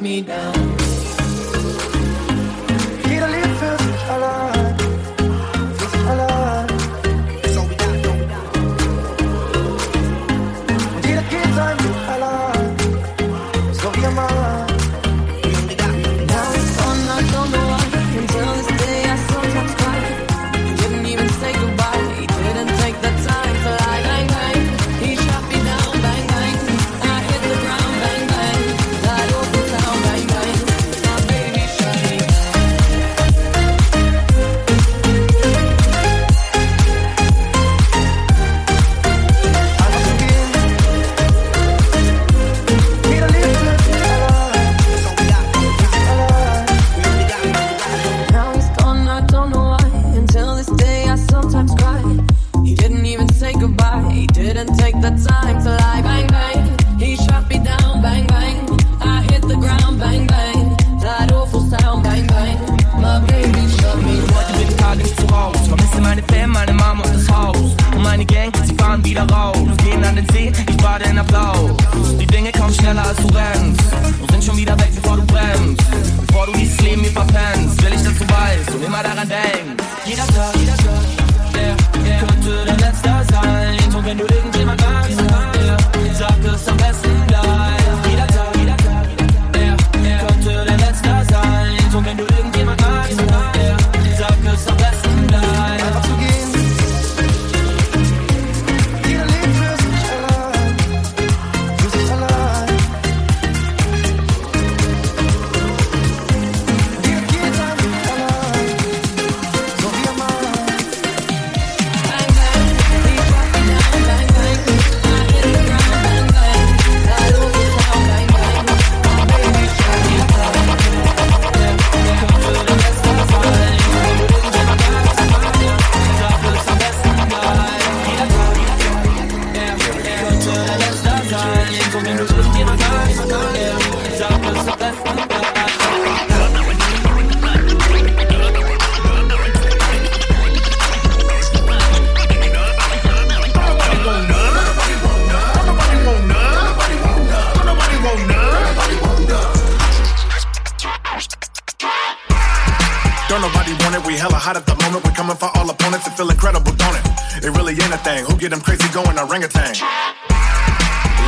me down.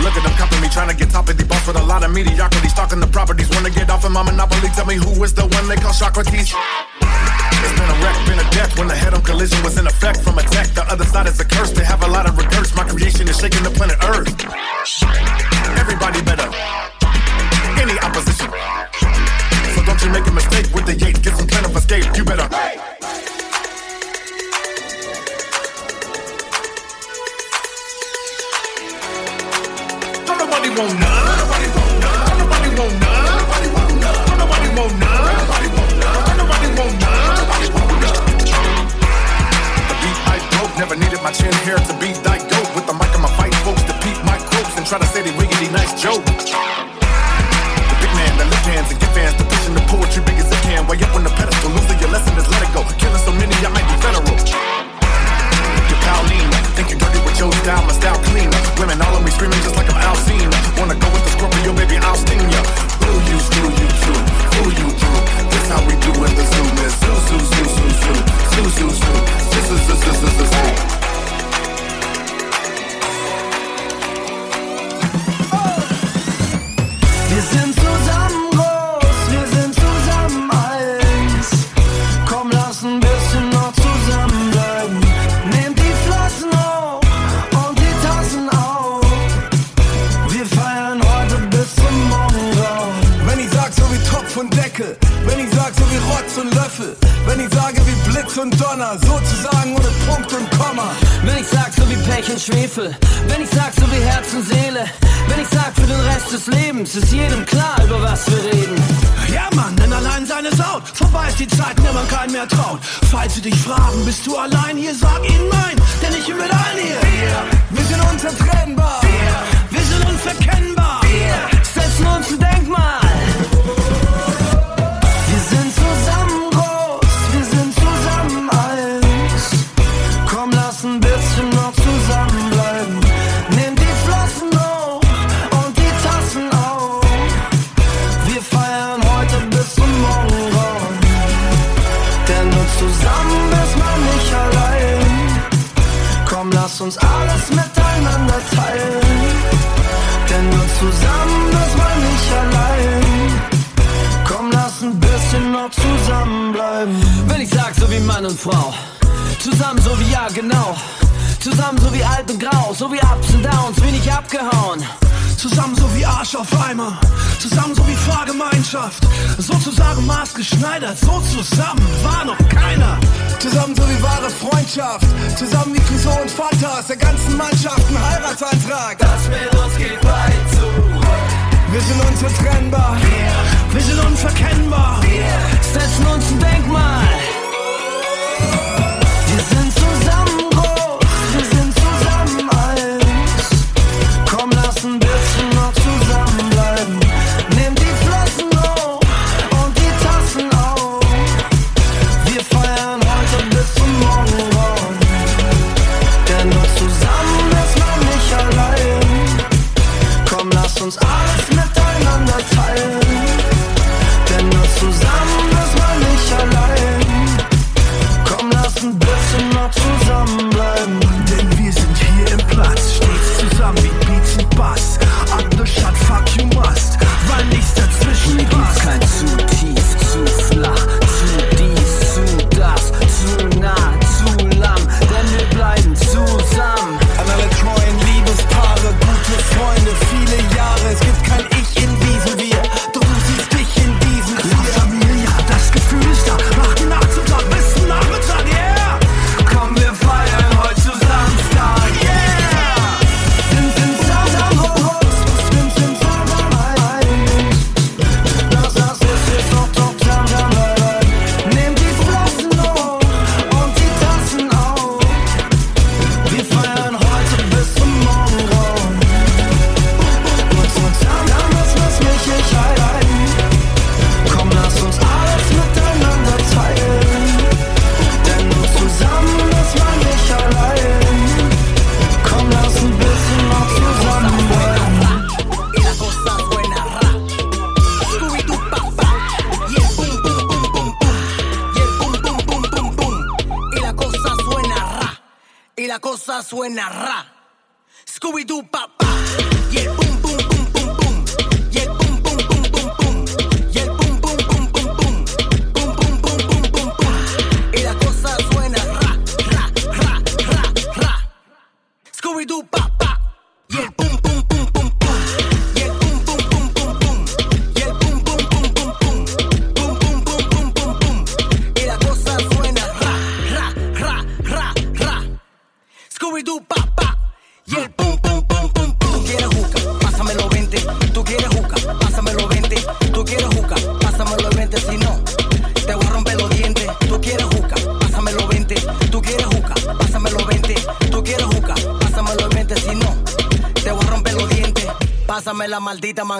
Look at them copying me, trying to get top of the boss with a lot of mediocrity. Stalking the properties, wanna get off of my monopoly. Tell me who is the one they call Socrates? It's been a wreck, been a death when the head on collision was in effect from a attack. The other side is a curse, they have a lot of regrets. My creation is shaking the planet Earth. Everybody better. Any opposition. So don't you make a mistake with the Yates, get some plan of escape. You better. nobody want none. Nobody want none. Nobody want none. Nobody want none. Nobody want none. Nobody want none. Nobody want none. Nobody want none. The beat I broke, never needed my chin hair to be thy goat. With the mic on my fight, folks to peep my quotes and try to say they riggedy nice joke. The big man, the lift hands and get fans to pushing the poetry big as it can. Way up on the pedestal, losing your lesson is let it go. Killing so many, I might be federal. down, my style clean. Women all of me screaming just like I'm Al Wanna go with the Scorpio, baby, I'll sting ya. Who you, screw you too, Who you, Drew. That's how we do in this dich fragen, bist du allein?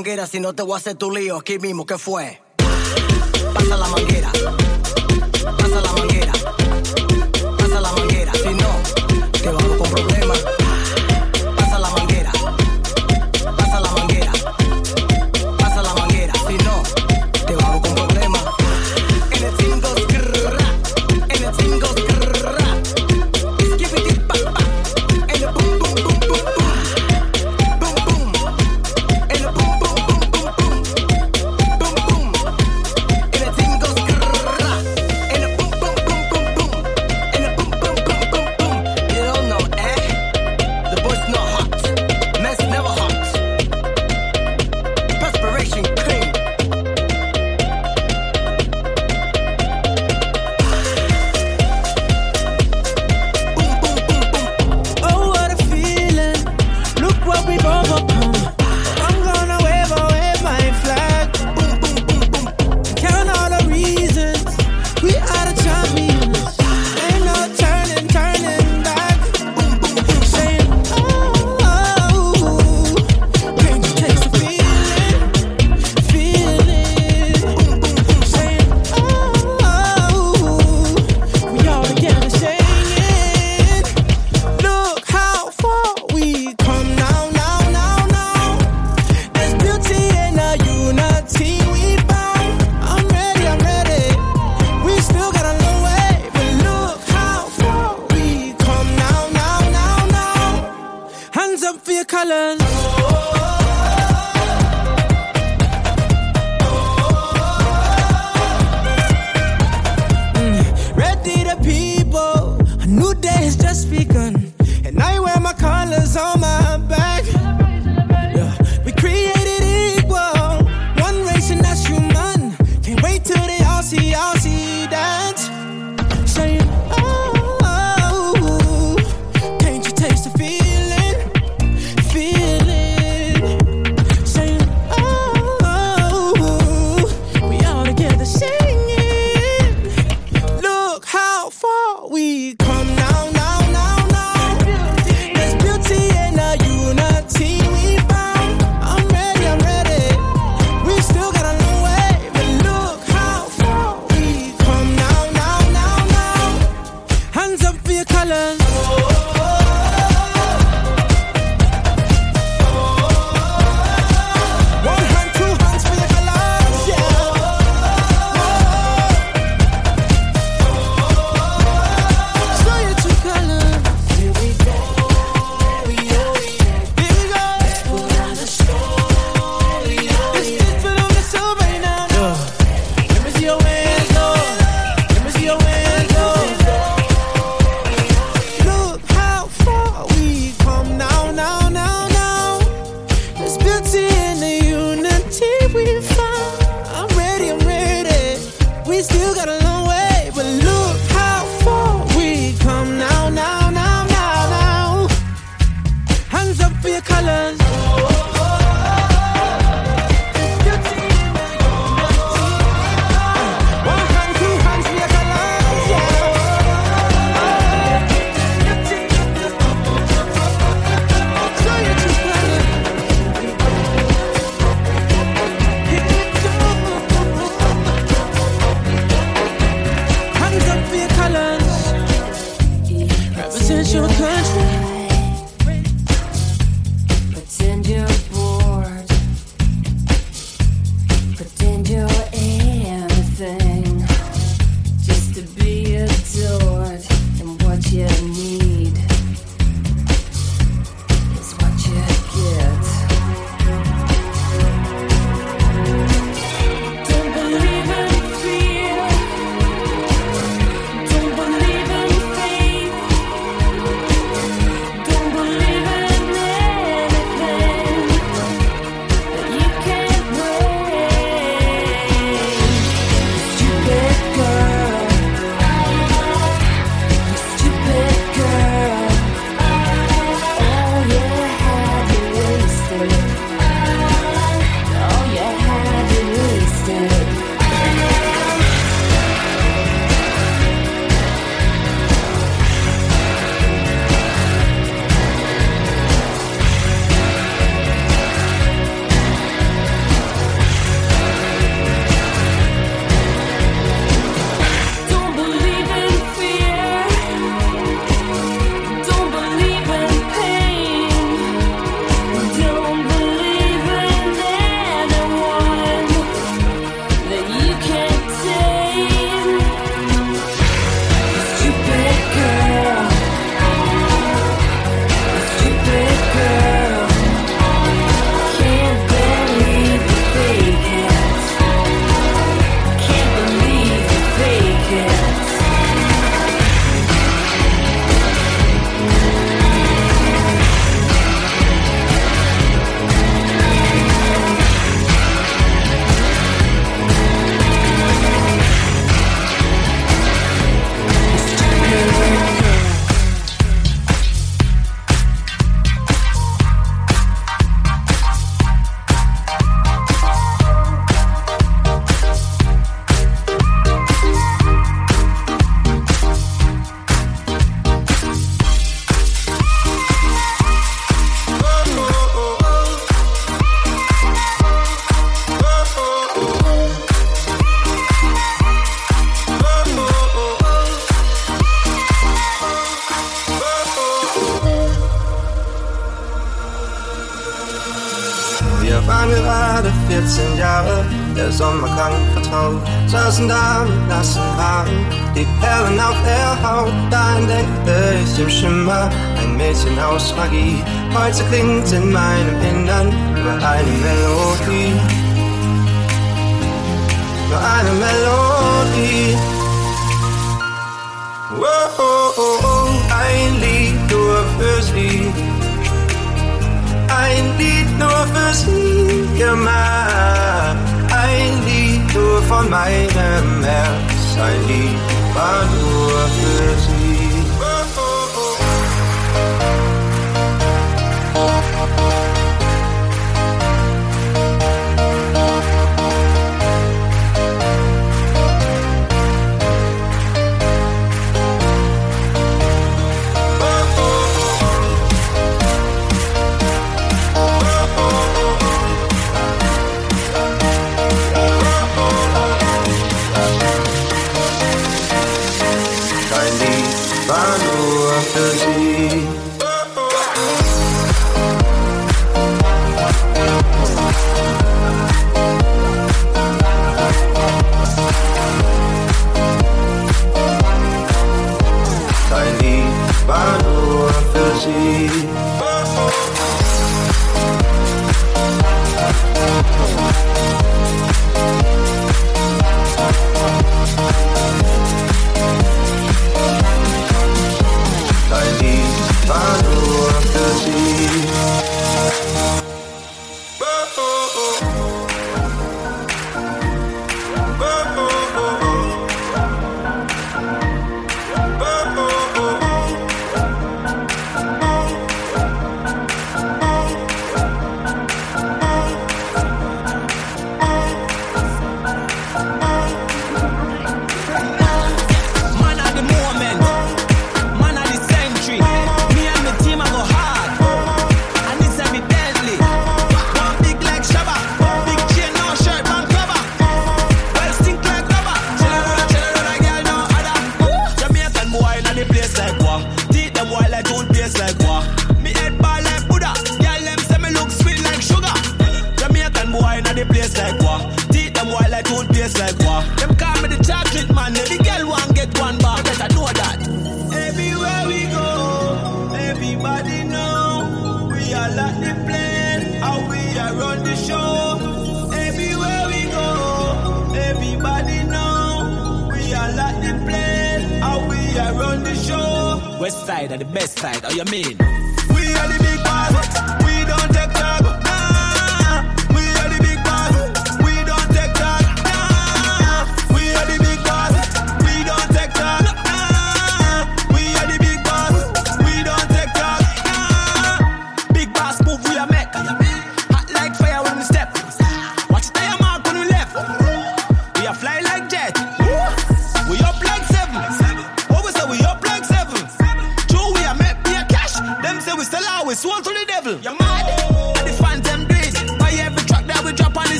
manguera, si no te voy a hacer tu lío aquí mismo, ¿qué fue? Pasa la manguera.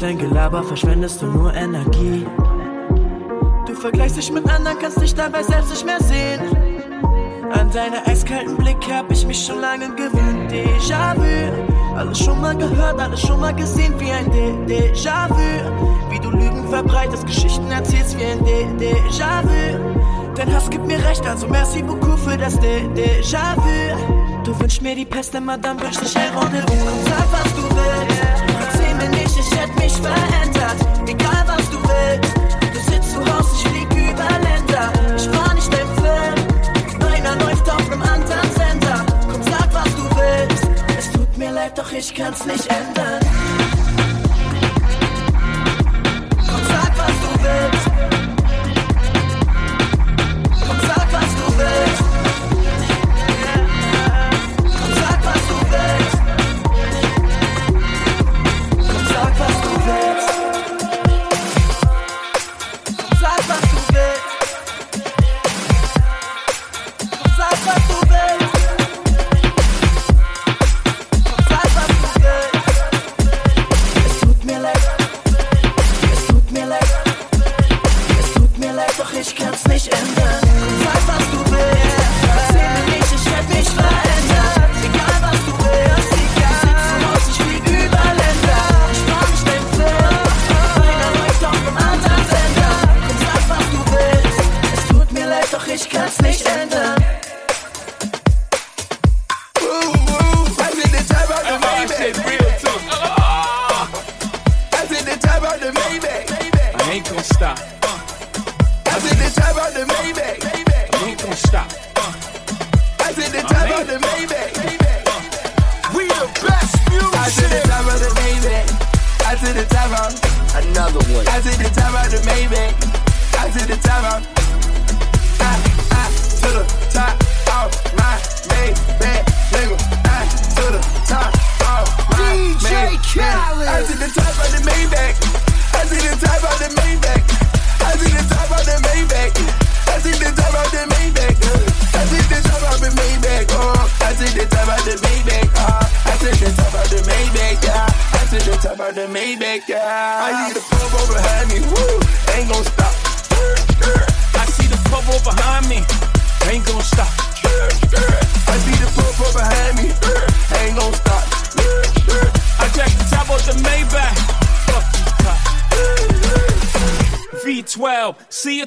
Dein Gelaber verschwendest du nur Energie. Du vergleichst dich mit anderen, kannst dich dabei selbst nicht mehr sehen. An deiner eiskalten Blick hab ich mich schon lange gewöhnt. Déjà-vu. Alles schon mal gehört, alles schon mal gesehen wie ein Dé- Déjà-vu. Wie du Lügen verbreitest, Geschichten erzählst wie ein Dé- Déjà-vu. Dein Hass gibt mir recht, also merci beaucoup für das Dé- Déjà-vu. Du wünschst mir die Pest, immer dann wünsch ich ein Rendezvous. Komm, sag, was du willst. Ich hätte mich verändert. Egal, was du willst. Du sitzt zu Hause, ich flieg über Länder. Ich fahr nicht den Film. Meiner läuft auf einem anderen Sender. Komm, sag, was du willst. Es tut mir leid, doch ich kann's nicht ändern. Komm, sag, was du willst.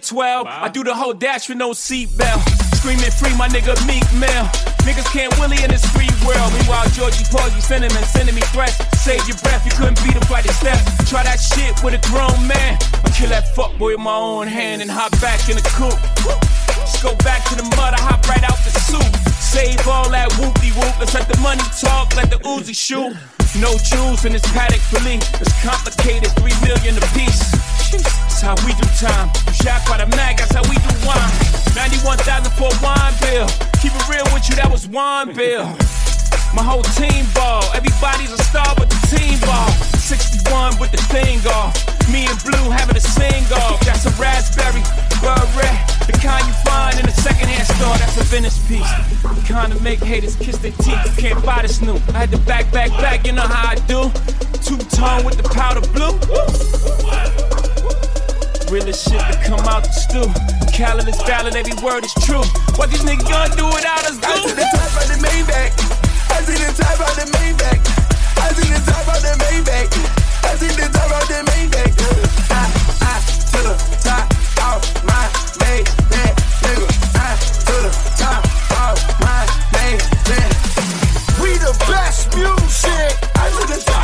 12. Wow. I do the whole dash with no seatbelt. Screaming free, my nigga Meek Mill. Niggas can't willy in this free world. Meanwhile, Georgie Paul, you sending and sending me threats. Save your breath, you couldn't beat a by the steps. Try that shit with a grown man. I kill that fuckboy with my own hand and hop back in the coop. Just go back to the mud, I hop right out the soup. Save all that whoopie whoop. Let's let the money talk, let the Uzi shoot. No jewels in this paddock for me. It's complicated, three million apiece how we do time. You shot by the mag, that's how we do wine. 91,000 for a wine bill. Keep it real with you, that was wine bill. My whole team ball. Everybody's a star, but the team ball. 61 with the thing off. Me and Blue having a sing off. That's a raspberry, red. The kind you find in a secondhand store. That's a Venice piece. The kind to make haters kiss their teeth. Can't buy this new. I had to back, back, back. You know how I do. Two tone with the powder blue. Realest shit to come out the stew. Is valid, every word is true. What these niggas gonna do without us, I see the top of the Maybach. I see the top of the Maybach. I see the top of the Maybach. I see the top of the Maybach. I, I, to the top of my Maybach. Nigga, I, to the top of my Maybach. We the best music. I to the top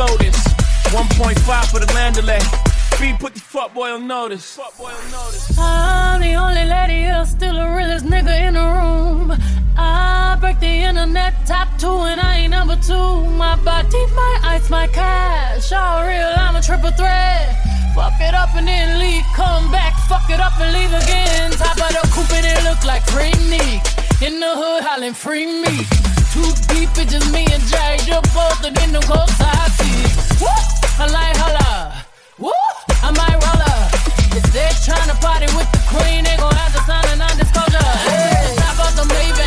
slow this. 1.5 for the land delay. Free put the fuck boy on notice. Fuck boy on notice. I'm the only lady here, still the realest nigga in the room. I break the internet top two and I ain't number two. My body, my ice, my cash. All real, I'm a triple threat. Fuck it up and then leave. Come back, fuck it up and leave again. Top of the coupe and it look like free me. In the hood hollering free me too deep, it's just me and Jay. You're both in them cold side seats. Woo! I like holla. Woo! I might rolla. If they're trying to party with the queen, they gon' have to sign an non-disclosure. Hey. Stop out the maybe.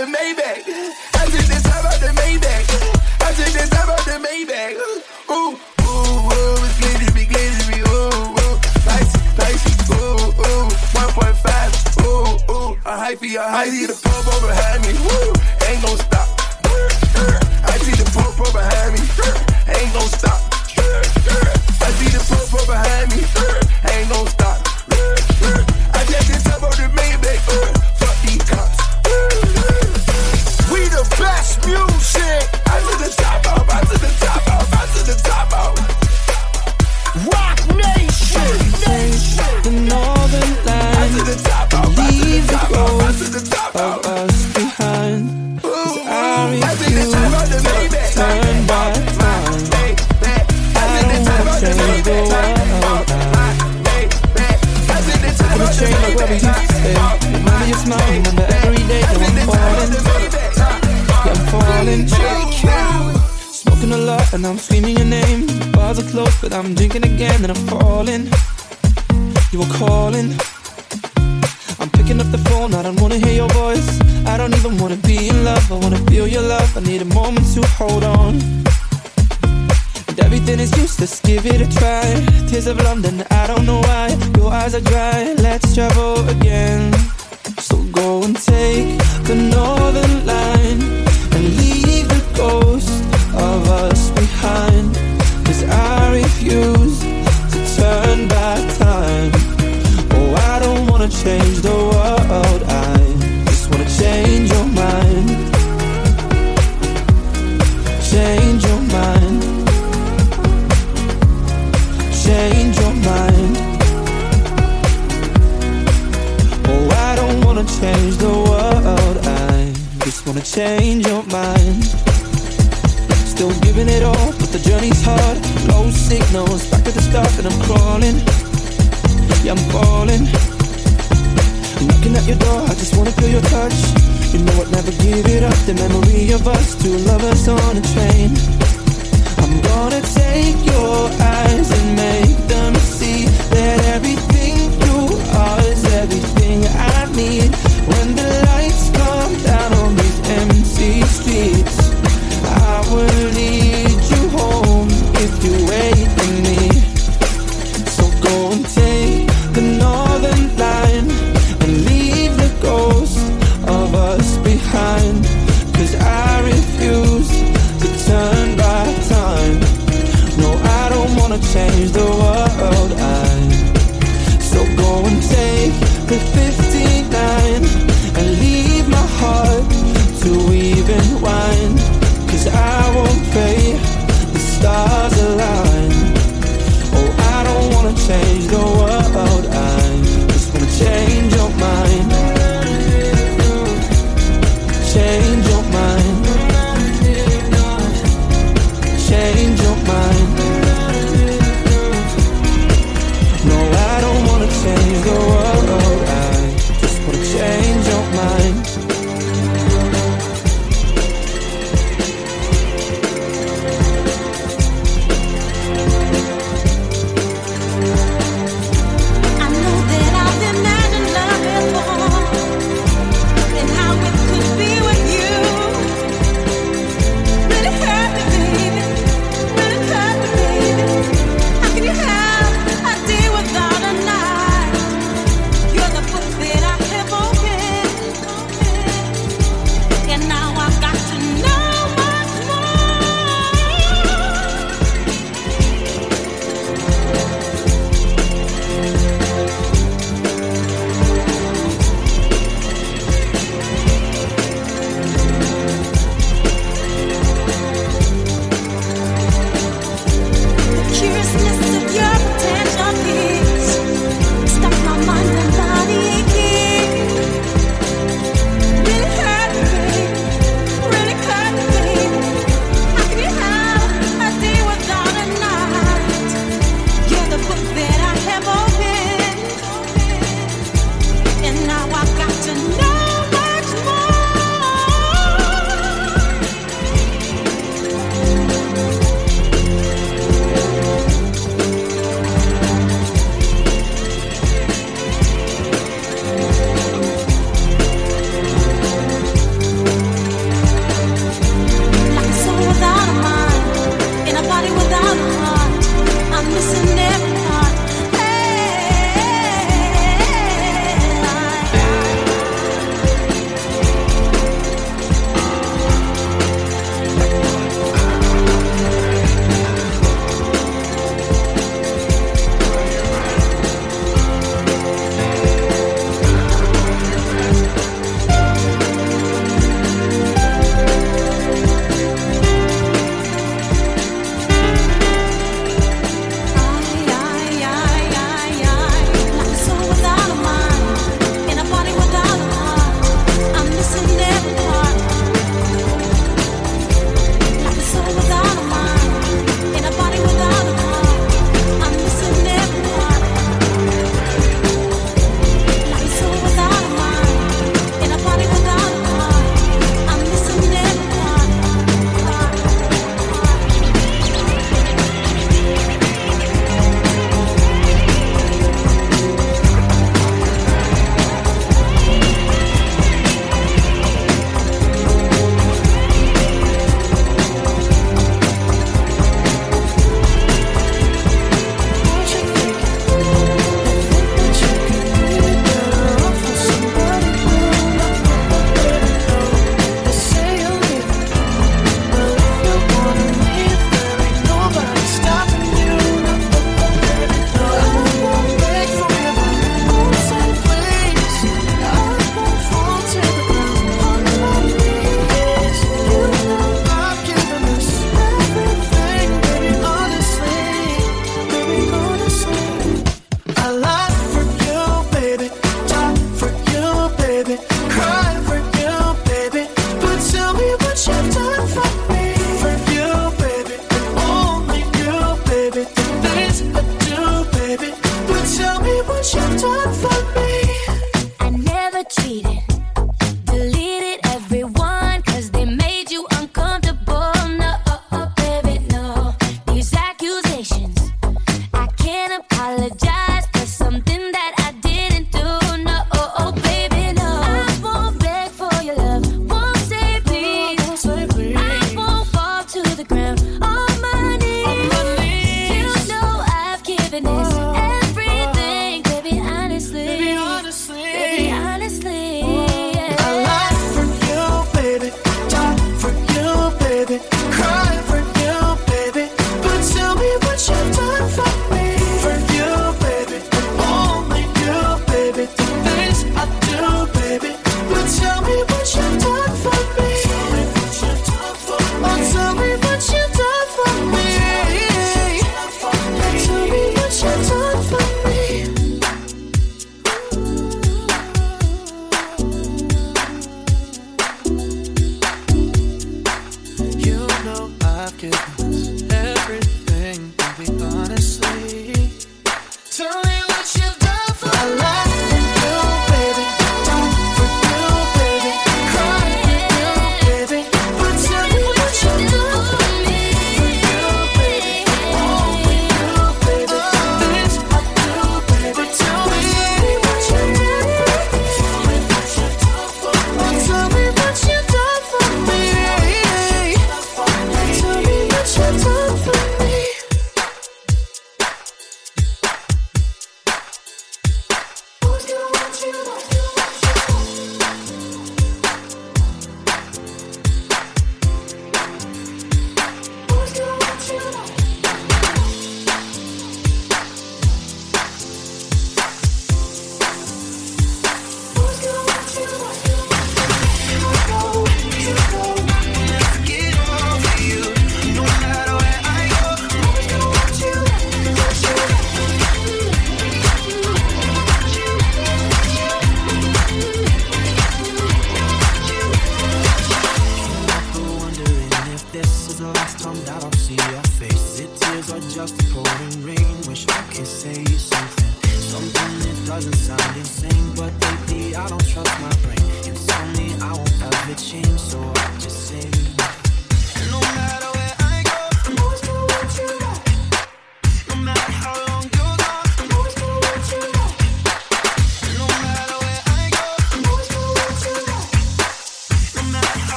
the Maybach. I just the top out the Maybach. I just the top out the Maybach. Ooh, ooh, ooh, it's glitzy, glittery, glittery. Ooh, ooh, spicy, spicy. Ooh, ooh, 1.5. Ooh, ooh, a hypey, a hypey. The pub over behind me. Woo. I'm drinking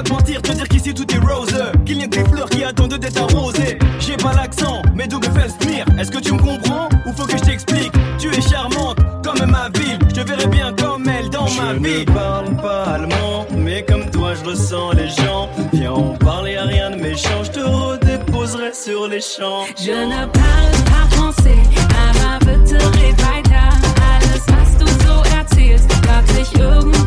pas te mentir, te dire qu'ici tout est rose. Qu'il n'y a que des fleurs qui attendent d'être arrosées. J'ai pas l'accent, mais d'où me fait venir? Est-ce que tu me comprends? Ou faut que je t'explique? Tu es charmante, comme ma ville. Je te verrai bien comme elle dans je ma vie. Je ne parle pas allemand, mais comme toi je ressens les gens. Viens, on parle, à rien de méchant. Je te redéposerai sur les champs. Je ne parle pas français, aber bitte red weiter. Alles, was du so erzählst, irgendwie.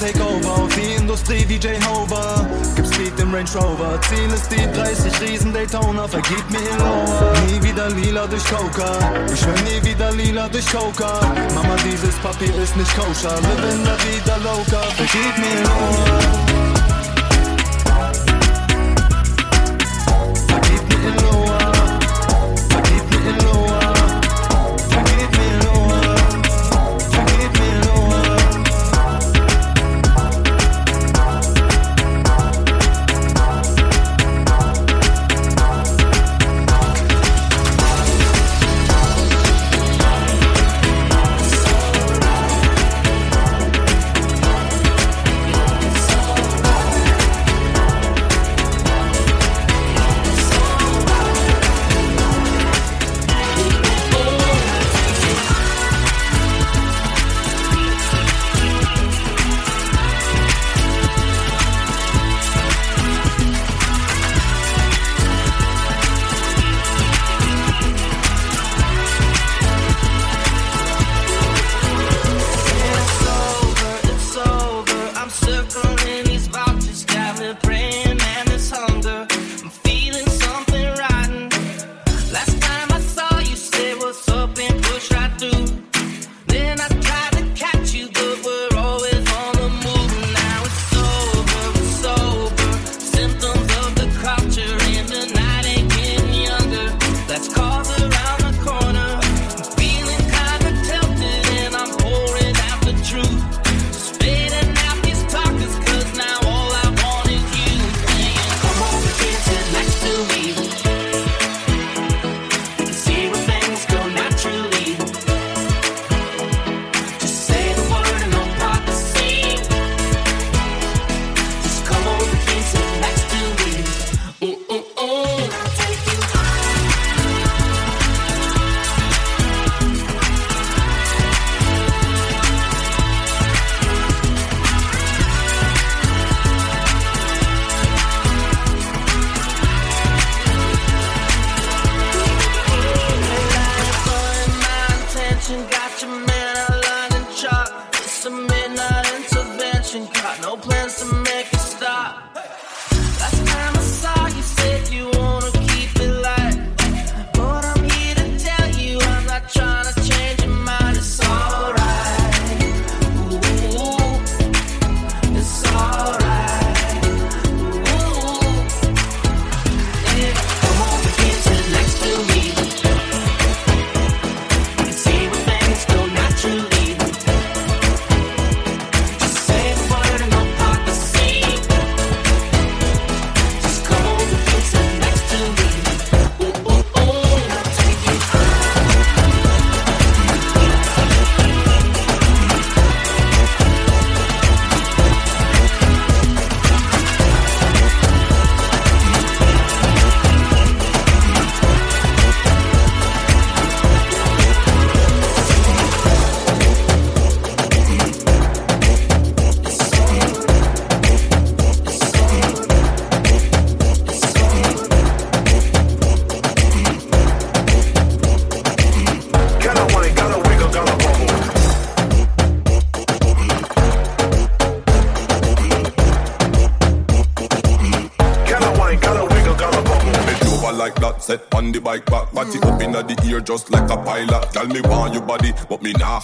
Takeover auf die Industrie wie Jay Hover. Gib Speed im Range Rover, Ziel ist die 30 Riesen Daytona, vergib mir hier lower. Nie wieder lila durch Coca, ich will nie wieder lila durch Coca. Mama, dieses Papier ist nicht koscher, living la vida loca, vergib mir lower.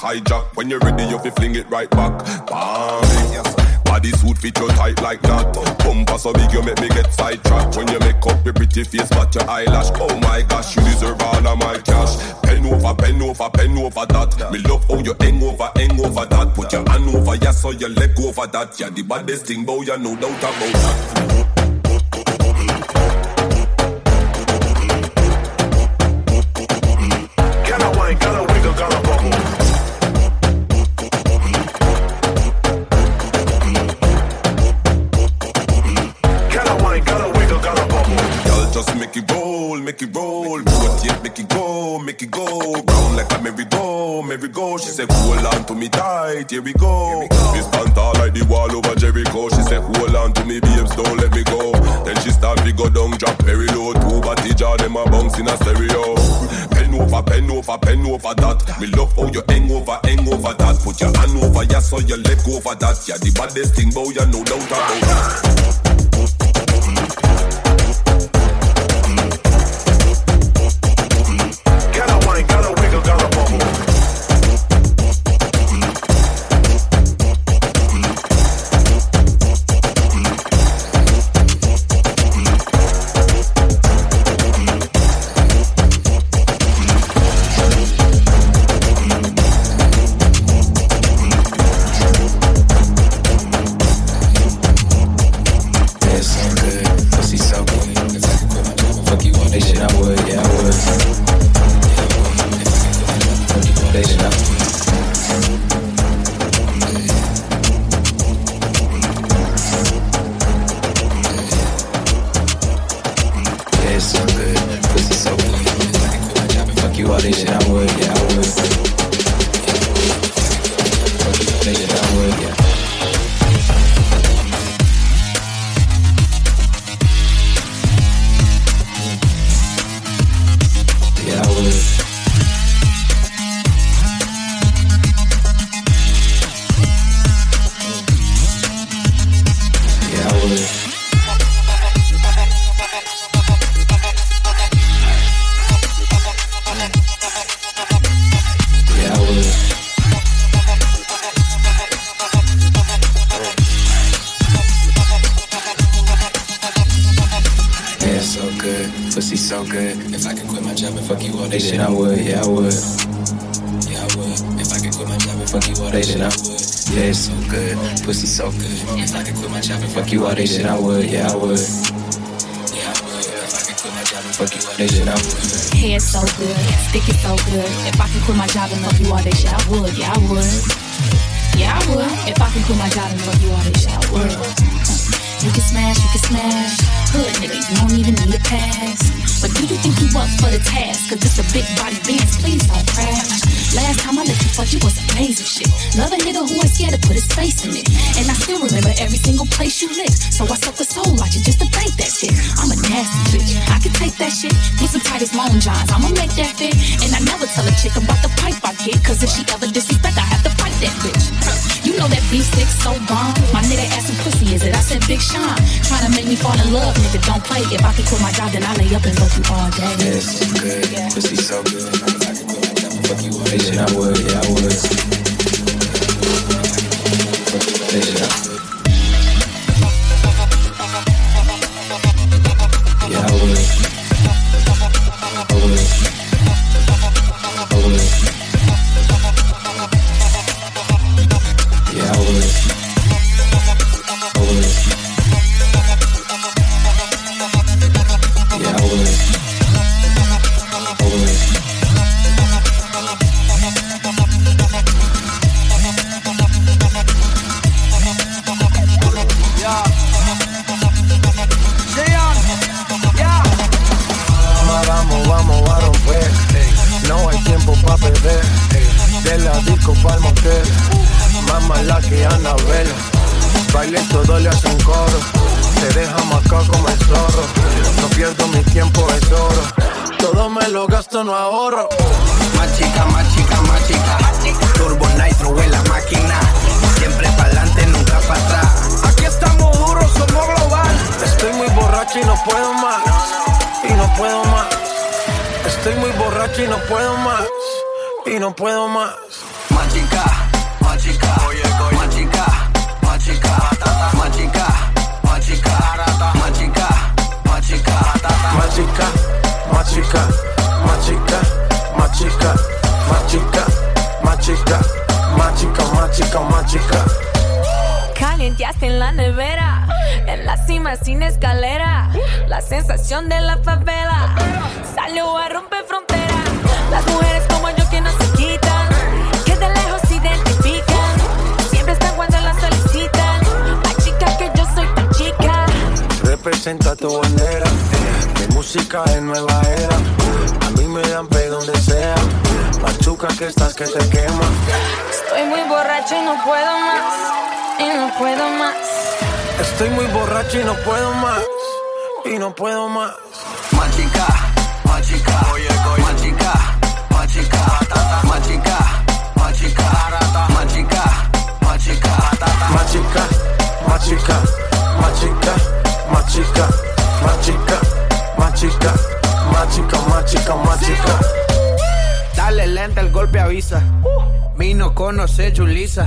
Hijack. When you're ready, you fi fling it right back. Bang. Body suit fit you tight like that. Bumper so big you make me get sidetracked. When you make up your pretty face, but your eyelash. Oh my gosh, you deserve all of my cash. Pen over, pen over, pen over that. Me love how you hang over, hang over that. Put your hand over, yeah, so your leg over that. Yeah, the baddest thing, boy, you no doubt about that. Tight, here we go. Me stand tall like the wall over Jericho. She said, hold on to me, babes, don't let me go. Then she start to go down, drop very low. Two body jar, them a bounce in a stereo. Pen over, pen over, pen over that. Me love how you hang over, hang over that. Put your hand over, yeah, so your leg over that. Yeah, the baddest thing, boy, you no doubt about that. Day, then I would. Yeah, it's so good, pussy so good. If I could quit my job and fuck you all day, then I would. Yeah, I would. Hair so good, stick it so good. If I could quit my job and fuck you all day, shit, I would. Yeah, I would. Yeah, I would. If I could quit my job and fuck you all day, shit, I would. You can smash, you can smash. Hood nigga, you don't even need a pass. But do you think you up for the task? Cause it's a big body Benz, please don't crash. Last time I let you fuck, you was amazing shit. Love a nigga who ain't scared to put his face in it. And I still remember every single place you licked. So I suck the soul out you just to thank that shit. I'm a nasty bitch. I can take that shit. Put some tightest long johns. I'ma make that fit. And I never tell a chick about the pipe I get. Cause if she ever disrespect, I have to fight that bitch. You know that beef stick so bomb. My nigga asked him pussy, is it? I said Big Sean. Trying to make me fall in love, nigga. Don't play. If I could quit my job, then I lay up and fuck you all day. Yeah, so good, pussy so good. You I would. Yeah, I would. Then I would. Estoy muy borracho y no puedo más. Y no puedo más. Machica, machica, oye, machica, machica, machica, machica, machica, machica, Machica, machica, machica, machica, machica, machica, machica, machica, machica. Dale lenta, el golpe avisa. Vino conoce Julisa.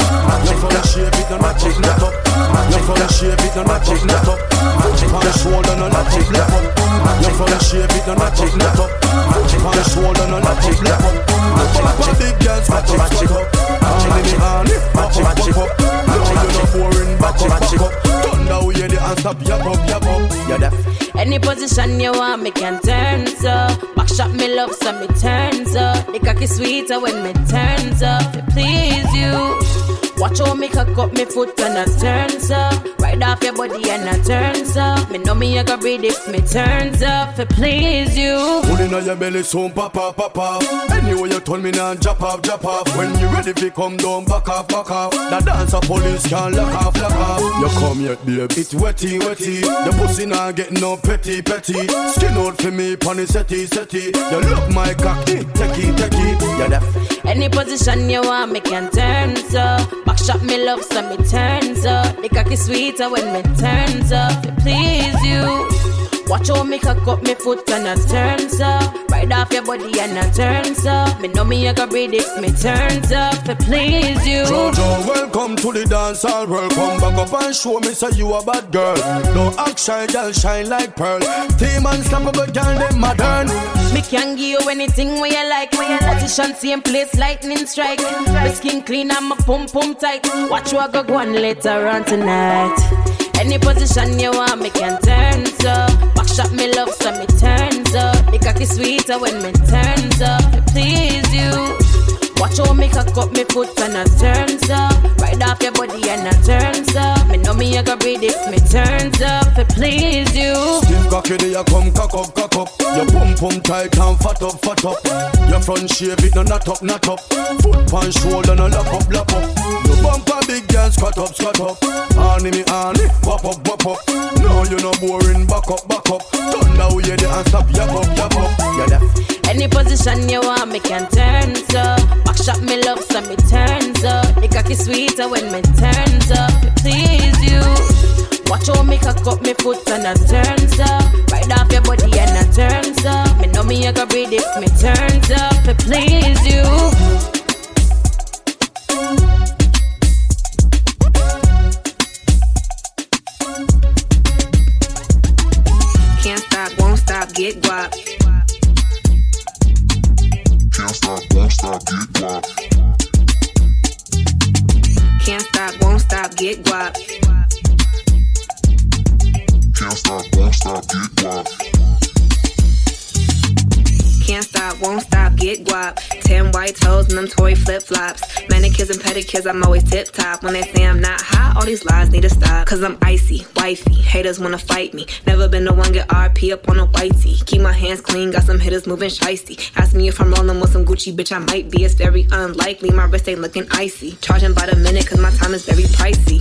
from the shave it, don't match up. Magic from the shave it, don't match it, not up. Magic on the shoulder, match up. Magic from the shave it, don't match it, not up. Magic on the shoulder, match up. Magic on the big match it, match up. Magic in the honey, match it, match it up. Magic you no boring, match it, match up. Thunder, oh, we hear the answer, yap up, yap up, you're. Any position you want, me can turn so. Back shot me love, so me turns up. It cocky sweeter when me turns up. It please you. Watch how me cock up me foot and I turns up. Right off your body and I turns up. Me know me I go breathe if me turns up. To please you. Put in your belly soon, pop pop off. Anyway, you told me now, drop off, drop off. When you ready to come down, back off, back off. The dancer police can lock off, lock off. You come yet, babe, it's wetty, wetty. The pussy now get no petty, petty. Skin out for me, pony setty, setty. You love my cocky, techie, techie. Any position you want, me can turn up. Back shot me love, so me turns up. The cocky sweeter when me turns up. Please you. Watch how me cock up me foot and I turns up. Right off your body and I turns up. Me know me I go breathe if me turns up. To please you. Jojo, welcome to the dance hall. Welcome back up and show me say you a bad girl. No act shy, girl shine like pearl. Team unstoppable, girl them modern. Me can give you anything where you like. Position same place, lightning strike. My skin clean and my pum pum tight. Watch you I go go on later on tonight. Any position you want, me can turn up. Back shot me love, so me turns up. The cocky sweeter when me turns up. Please you. Watch how me cock up me foot and I turns up. Right off your body and I turns up. Me know me I go breathe if me turns up. To please you. Still cocky there, you come cock up, cock up. Your pum pum tight and fat up, fat up. Your front shave it, no not up, not up. Foot pan shoulder, no lock up, lock up. Your bumper big girl, squat up, squat up. Honey me honey, wap up, wap up. No, you no boring, back up, back up. Thunder we hear the and stop, yap up, yap up. Yeah. Any position you want, me can turn up. Back shot me love, so me turns up. The cocky sweeter when me turns up. Please you. Watch how me cock up me foot and I turns up. Right off your body and I turns up. Me know me I go breathe if me turns up. To please you. Can't stop, won't stop, get guap. Can't stop, won't stop, get guap. Can't stop, won't stop, get guap. Can't stop, won't stop, get guap. Can't stop, won't stop, get guap. Ten white toes and them toy flip flops. Manicures and pedicures, I'm always tip top. When they say I'm not hot, all these lies need to stop. Cause I'm icy, wifey. Haters wanna fight me. Never been the one get RP up on a whitey. Keep my hands clean, got some hitters moving shisty. Ask me if I'm rolling with some Gucci, bitch, I might be. It's very unlikely. My wrist ain't looking icy. Charging by the minute, cause my time is very pricey.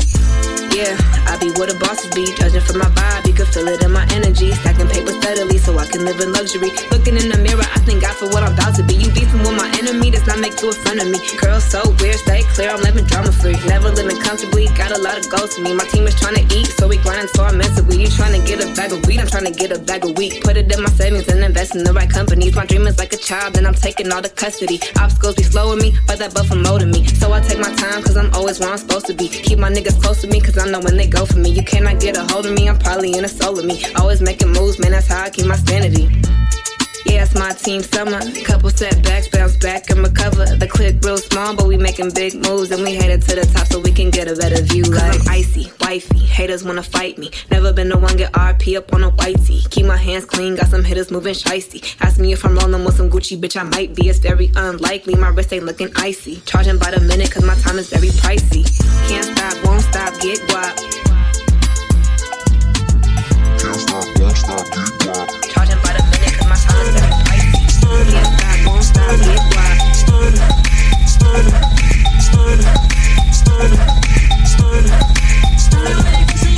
Yeah, I be where the bosses be. Judging from my vibe, you can feel it in my energy. Stacking paper steadily so I can live in luxury. Looking in the mirror, I thank God for what I'm about to be. You beefing with my enemy, does not make you a friend of me. Girl, so weird, stay clear, I'm living drama free. Never living comfortably, got a lot of goals to me. My team is trying to eat, so we grind so I'm mentally. You trying to get a bag of weed, I'm trying to get a bag of wheat. Put it in my savings and invest in the right companies. My dream is like a child, and I'm taking all the custody. Obstacles be slowing me, but that buffer molding me. So I take my time, cause I'm always where I'm supposed to be. Keep my niggas close to me, cause I know when they go for me. You cannot get a hold of me, I'm probably in a soul of me. Always making moves, man, that's how I keep my sanity. Yeah, it's my team summer. Couple setbacks, bounce back and recover. The click real small, but we making big moves and we headed to the top so we can get a better view. Like I'm icy, wifey, haters wanna fight me. Never been the one get RP up on a whitey. Keep my hands clean, got some hitters moving shisty. Ask me if I'm rolling with some Gucci, bitch, I might be. It's very unlikely. My wrist ain't looking icy. Charging by the minute, cause my time is very pricey. Can't stop, won't stop, get guap. Can't stop, won't stop, get guap. Charging by the minute, cause my time is very pricey. Can't stop, won't stop, get guap. I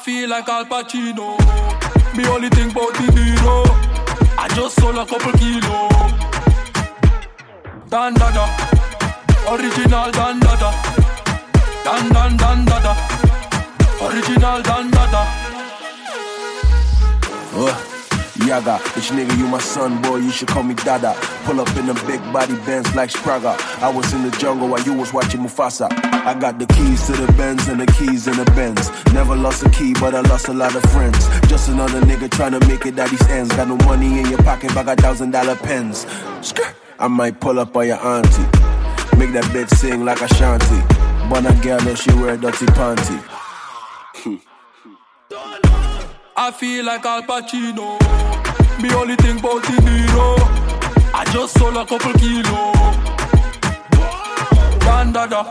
feel like Al Pacino. Me only think about the hero. I just sold a couple kilo. Dan dada, original dan dada. Dan dan dan dada, original dan dada. Uh, Yaga, bitch nigga, you my son, boy, you should call me Dada. Pull up in a big body Benz like Spragga. I was in the jungle while you was watching Mufasa. I got the keys to the Benz and the keys in the Benz. Never lost a key, but I lost a lot of friends. Just another nigga trying to make it at these ends. Got no money in your pocket, but got thousand dollar pens. I might pull up on your auntie. Make that bitch sing like Ashanti. But a girl, she wear dirty panty. I feel like Al Pacino. Me only think about the hero. I just sold a couple kilo. Dan dada,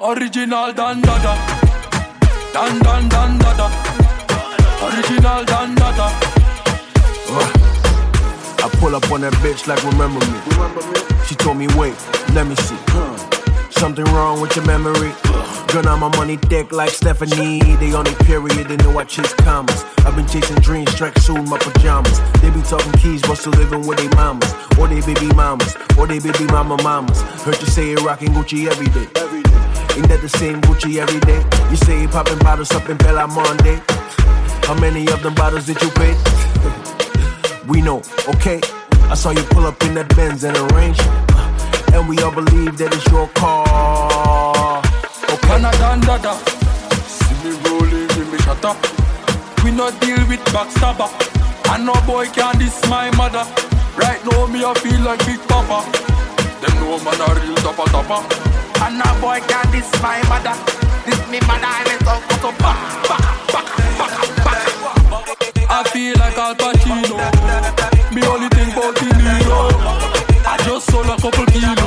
original dan dada. Dan dan dan dada, original dan dada. I pull up on that bitch like remember me. She told me wait, let me see. Something wrong with your memory? Girl, now my money thick like Stephanie. They on period, they know I chase commas. I've been chasing dreams, track soon my pajamas. They be talking keys, but still living with they mamas. Or they baby mamas, or they baby mama mamas. Heard you say you rocking Gucci every day. Ain't that the same Gucci every day? You say you popping bottles up in Bella Monday. How many of them bottles did you pay? we know, okay? I saw you pull up in that Benz and a Range. And we all believe that it's your car. Okay. And dada. See me rolling with me shut up. We not deal with backstabber. And no boy can diss my mother. Right now me I feel like Big Papa. Them know man a real topper topper. And no boy can diss my mother. This me mother and it's all cut up back, back, back, back, back. I feel like Al Pacino. Me only think about the hero. I just sold a couple kilo.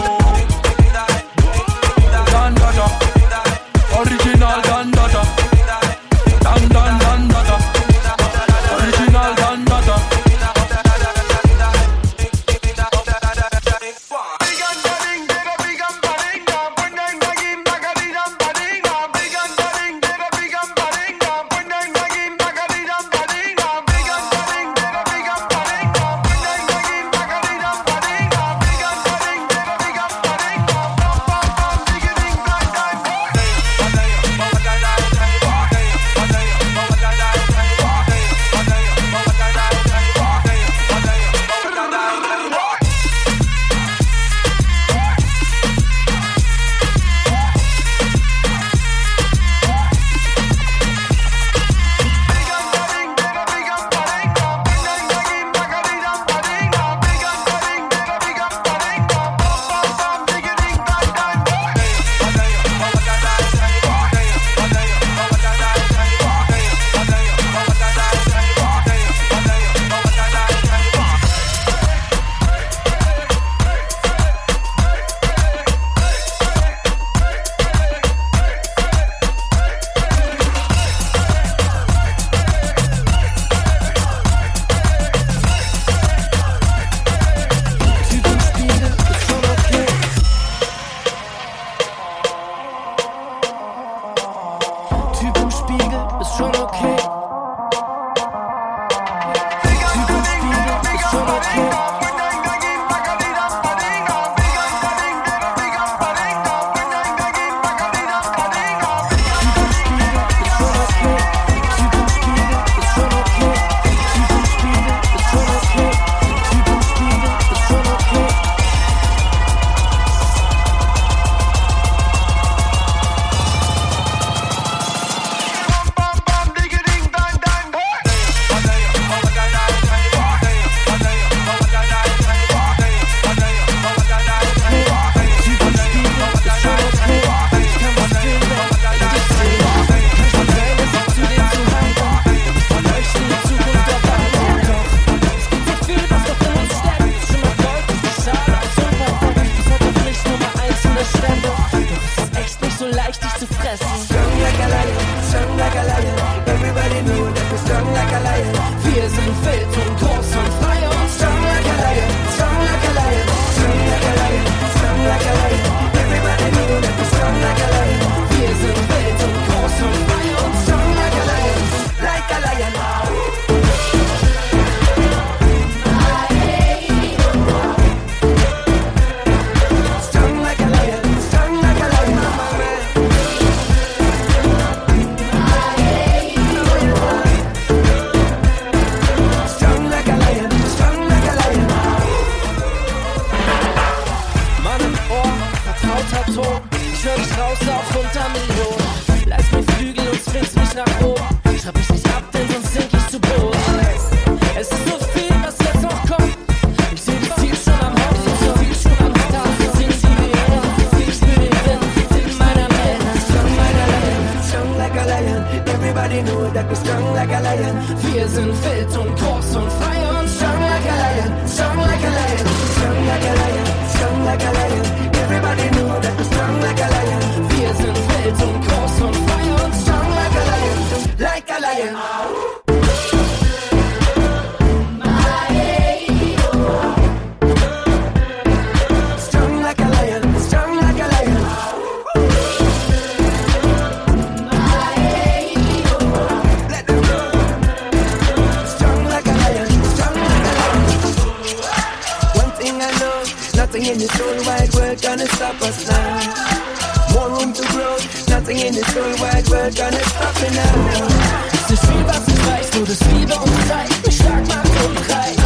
in this whole wide world gonna stop me now. Es ist viel, was nur das Liebe und Zeit mich stark macht und breit.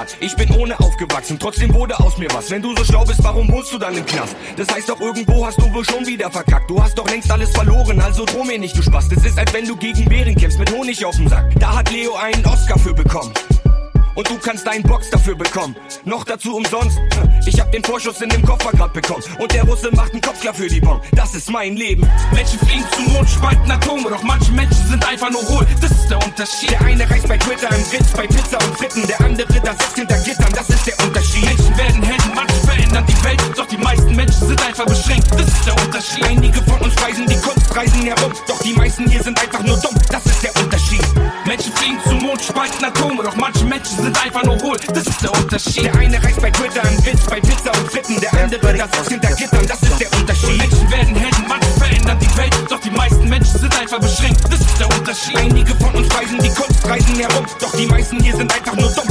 hat. Ich bin ohne aufgewachsen, trotzdem wurde aus mir was. Wenn du so schlau bist, warum wohnst du dann im Knast? Das heißt doch, irgendwo hast du wohl schon wieder verkackt. Du hast doch längst alles verloren, also droh mir nicht, du Spaß. Es ist, als wenn du gegen Bären kämpfst mit Honig auf dem Sack. Da hat Leo einen Oscar für bekommen. Und du kannst einen Box dafür bekommen. Noch dazu umsonst. Ich hab den Vorschuss in dem Koffer grad bekommen. Und der Russe macht einen Kopf klar für die Bombe. Das ist mein Leben. Menschen fliegen zum Mond, spalten Atome. Doch manche Menschen sind einfach nur hohl. Das ist der Unterschied. Der eine reißt bei Twitter im Ritz, bei Pizza und Fritten. Der andere, da sitzt hinter Gittern. Das ist der Unterschied. Menschen werden Helden, manche verändern die Welt. Doch die meisten Menschen sind einfach beschränkt. Das ist der Unterschied. Einige von uns reisen die Kunstreisen herum. Doch die meisten hier sind einfach beißen Atome, doch manche Menschen sind einfach nur hohl. Das ist der Unterschied. Der eine reißt bei Twitter einen Witz, bei Pizza und Fritten. Der andere, das ist hinter Gittern, das ist der Unterschied. Menschen werden Helden, manche verändern die Welt, doch die meisten Menschen sind einfach beschränkt. Das ist der Unterschied. Einige von uns reisen die Kunst, reisen herum, doch die meisten hier sind einfach nur dumm.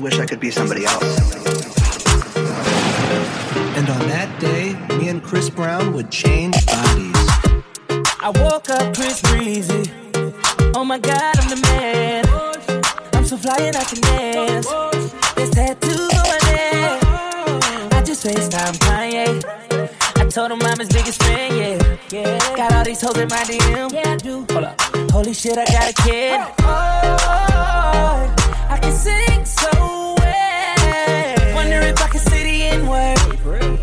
wish I could be somebody else. And on that day, me and Chris Brown would change bodies. I woke up Chris Breezy. Oh my god, I'm the man. I'm so fly and I can dance. There's tattoos on my neck. I just FaceTime Kanye. I told him I'm his biggest fan, yeah. yeah. Got all these hoes in my DM. Yeah, I do. Hold up. Holy shit, I got a kid. Oh, oh, oh, I can sing so wonder if I can see the N.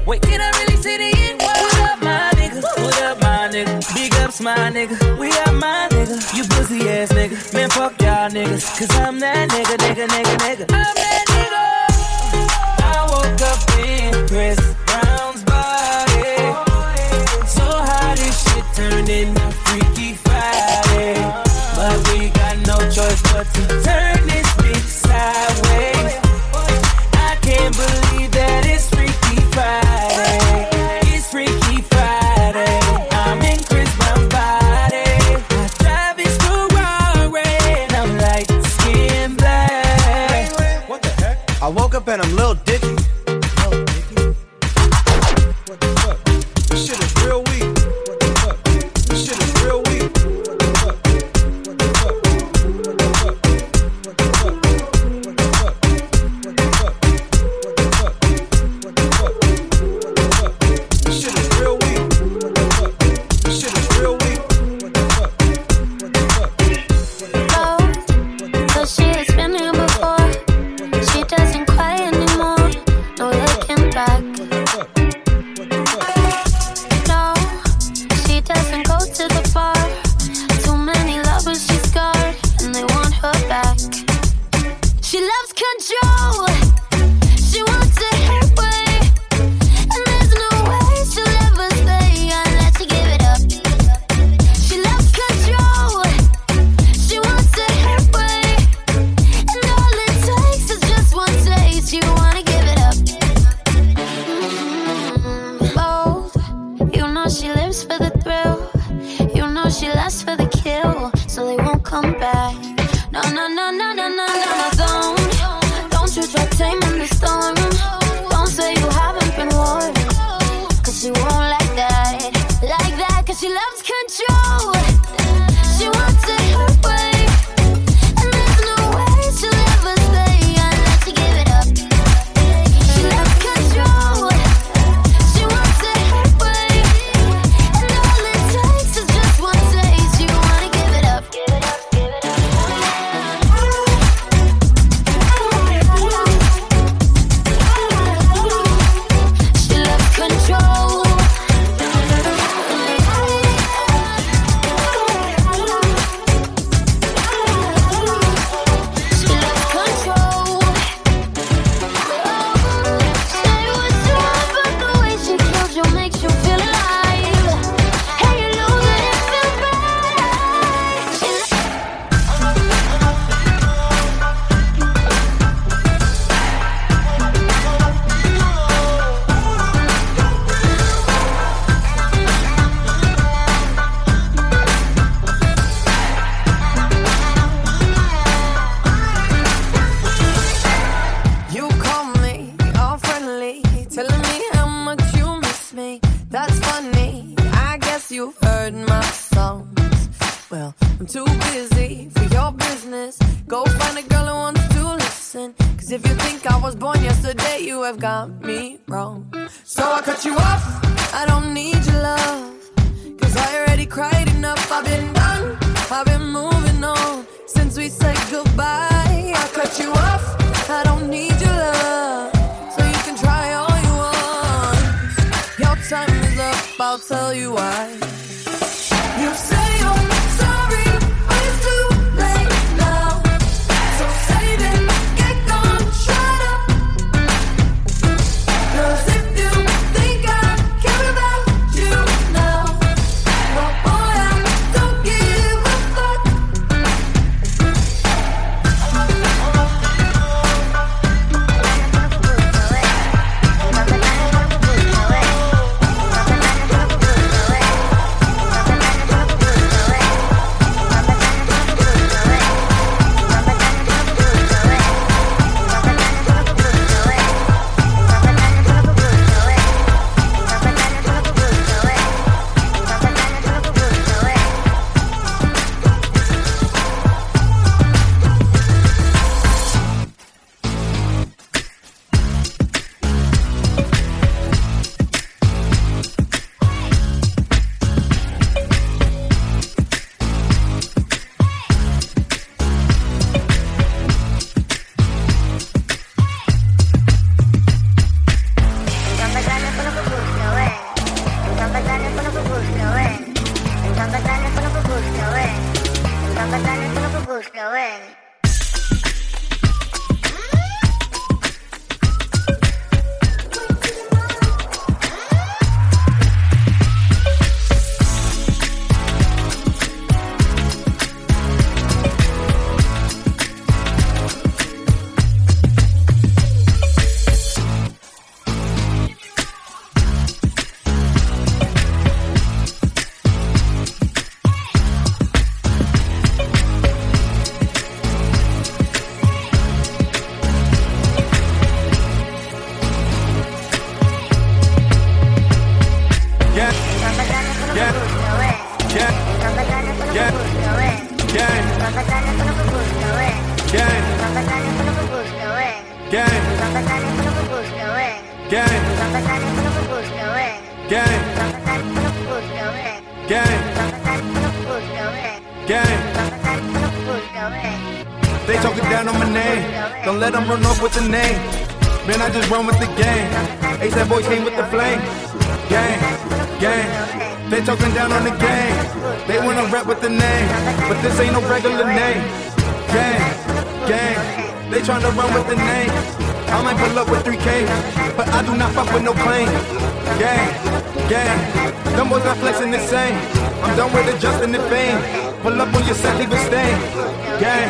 Wait, can I really see the N word? What up, my nigga? What up, my nigga? Big ups, my nigga. We are my nigga. You pussy ass nigga. Man, fuck y'all niggas. Cause I'm that nigga, nigga, nigga, nigga. I'm that nigga. I woke up in Chris Brown's body. So how this shit turned into Freaky Friday. But we got no choice but to turn this have got me wrong. So I cut you off. Gang, gang. They tryna run with the name. I might pull up with 3K, but I do not fuck with no claim. Gang, gang. Them boys not flexing the same. I'm done with adjusting the fame. Pull up on your set, leave a stain. Gang,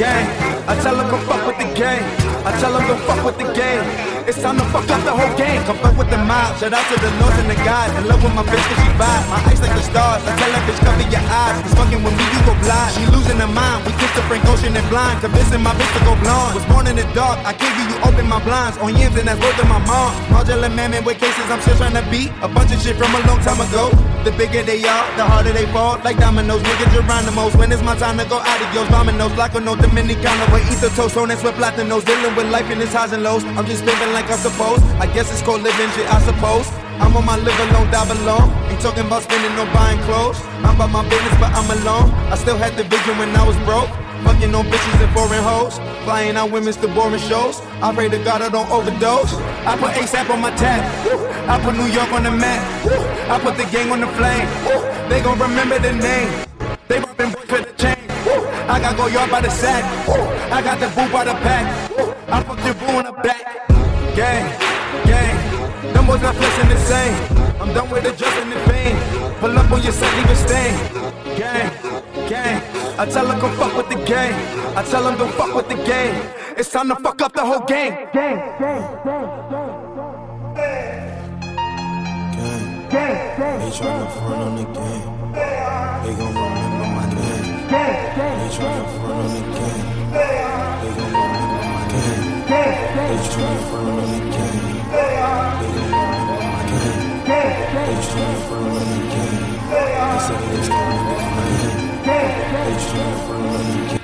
gang. I tell them come fuck with the game. I tell them don't fuck with the game. It's time to fuck up the whole game. Come fuck with the mob. Shout out to the lords and the guys. In love with my bitch cause she vibe. My eyes like the stars. I tell that bitch cover your eyes. Cause fucking with me you go blind. She losing her mind. We kissed the Frank Ocean and blind. Convincing my bitch to go blonde. Was born in the dark. I give you, you open my blinds. On yams and that's worth of my mom. Marjorie Mammon with cases I'm still trying to beat. A bunch of shit from a long time ago. The bigger they are, the harder they fall. Like dominoes, nigga Geronimo's. When it's my time to go adios. Dominoes, like a no Dominicano. With ether toast on and sweat platinos. Dealing with life in its highs and lows. I'm just living like I'm supposed. I guess it's called living shit, I suppose. I'm on my live alone, die alone. Ain't talking about spending no buying clothes. I'm about my business, but I'm alone. I still had the vision when I was broke. Fucking on bitches and foreign hoes. Flying out women's to boring shows. I pray to God I don't overdose. I put ASAP on my tab. I put New York on the map. I put the gang on the flame. They gon' remember the name. They rapping for the chain. I got go yard by the sack. I got the boo by the pack. I fuck your boo in the back. Gang, gang. Them boys not flexing the same. I'm done with adjusting the pain. Pull up on your set, leave a stain. Gang, gang. I tell them come fuck with the game. I tell them don't fuck with the game. It's time to fuck up the whole game. Gang, gang, They tryna front on the game. They gon' remember my name. They tryna front on the game. They gon' my name. They tryna front on the game.